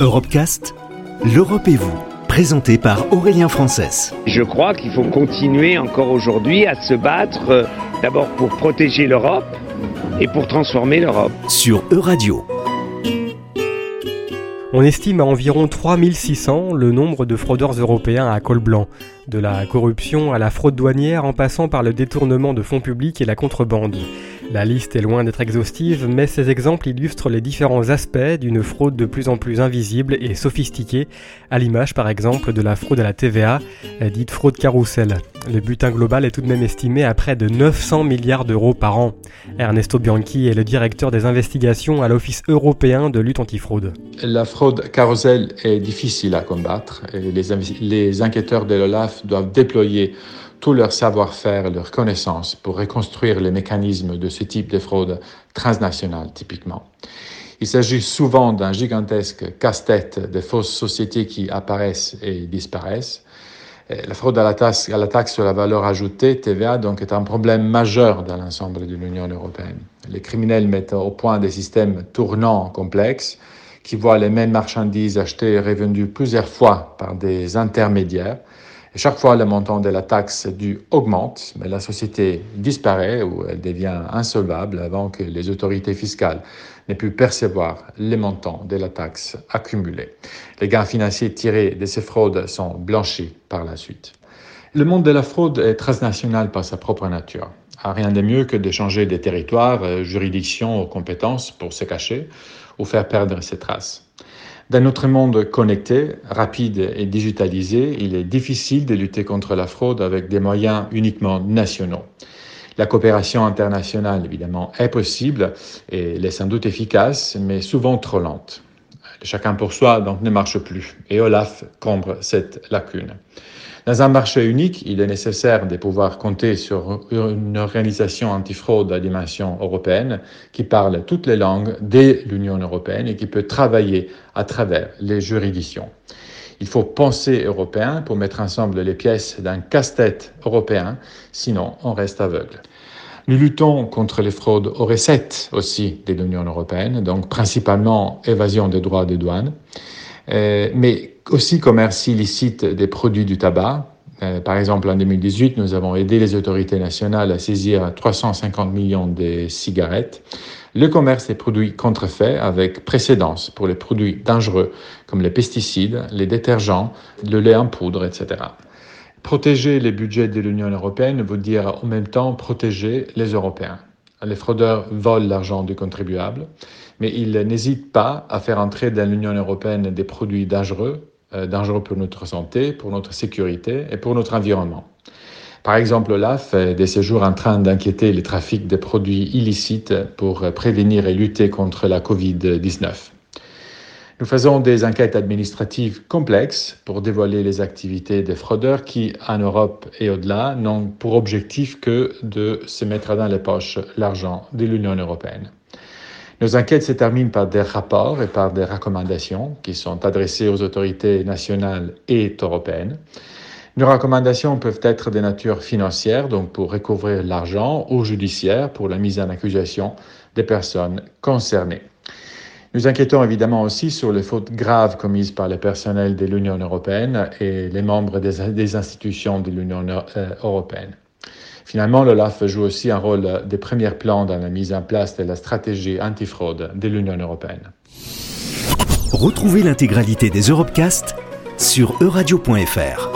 Europecast, l'Europe et vous, présenté par Aurélien Frances. Je crois qu'il faut continuer encore aujourd'hui à se battre euh, d'abord pour protéger l'Europe et pour transformer l'Europe. Sur Euradio. On estime à environ 3600 le nombre de fraudeurs européens à col blanc, de la corruption à la fraude douanière en passant par le détournement de fonds publics et la contrebande. La liste est loin d'être exhaustive, mais ces exemples illustrent les différents aspects d'une fraude de plus en plus invisible et sophistiquée, à l'image par exemple de la fraude à la TVA, dite fraude carrousel. Le butin global est tout de même estimé à près de 900 milliards d'euros par an. Ernesto Bianchi est le directeur des investigations à l'Office européen de lutte antifraude. La fraude carrousel est difficile à combattre les enquêteurs de l'OLAF doivent déployer tout leur savoir-faire, leur connaissance pour reconstruire les mécanismes de ce type de fraude transnationale typiquement. Il s'agit souvent d'un gigantesque casse-tête de fausses sociétés qui apparaissent et disparaissent. La fraude à la, taxe, à la taxe sur la valeur ajoutée, TVA, donc, est un problème majeur dans l'ensemble de l'Union européenne. Les criminels mettent au point des systèmes tournants complexes qui voient les mêmes marchandises achetées et revendues plusieurs fois par des intermédiaires chaque fois, le montant de la taxe due augmente, mais la société disparaît ou elle devient insolvable avant que les autorités fiscales n'aient pu percevoir les montants de la taxe accumulée. Les gains financiers tirés de ces fraudes sont blanchis par la suite. Le monde de la fraude est transnational par sa propre nature. Rien de mieux que d'échanger des territoires, euh, juridictions ou compétences pour se cacher ou faire perdre ses traces. Dans notre monde connecté, rapide et digitalisé, il est difficile de lutter contre la fraude avec des moyens uniquement nationaux. La coopération internationale, évidemment, est possible et elle est sans doute efficace, mais souvent trop lente. Chacun pour soi, donc, ne marche plus. Et Olaf comble cette lacune. Dans un marché unique, il est nécessaire de pouvoir compter sur une organisation antifraude à dimension européenne qui parle toutes les langues de l'Union européenne et qui peut travailler à travers les juridictions. Il faut penser européen pour mettre ensemble les pièces d'un casse-tête européen, sinon on reste aveugle. Nous luttons contre les fraudes aux recettes aussi de l'Union européenne, donc principalement évasion des droits de douane. Euh, mais aussi commerce illicite des produits du tabac. Euh, par exemple, en 2018, nous avons aidé les autorités nationales à saisir 350 millions de cigarettes. Le commerce des produits contrefaits avec précédence pour les produits dangereux comme les pesticides, les détergents, le lait en poudre, etc. Protéger les budgets de l'Union européenne veut dire en même temps protéger les Européens. Les fraudeurs volent l'argent du contribuable, mais ils n'hésitent pas à faire entrer dans l'Union européenne des produits dangereux, euh, dangereux pour notre santé, pour notre sécurité et pour notre environnement. Par exemple, l'OLAF est de ces jours en train d'inquiéter les trafics de produits illicites pour prévenir et lutter contre la COVID-19. Nous faisons des enquêtes administratives complexes pour dévoiler les activités des fraudeurs qui, en Europe et au-delà, n'ont pour objectif que de se mettre dans les poches l'argent de l'Union européenne. Nos enquêtes se terminent par des rapports et par des recommandations qui sont adressées aux autorités nationales et européennes. Nos recommandations peuvent être de nature financière, donc pour recouvrir l'argent, ou judiciaire pour la mise en accusation des personnes concernées. Nous inquiétons évidemment aussi sur les fautes graves commises par le personnel de l'Union européenne et les membres des, institutions de l'Union euh, européenne. Finalement, l'OLAF joue aussi un rôle de premier plan dans la mise en place de la stratégie antifraude de l'Union européenne. Retrouvez l'intégralité des Europecast sur euradio.fr.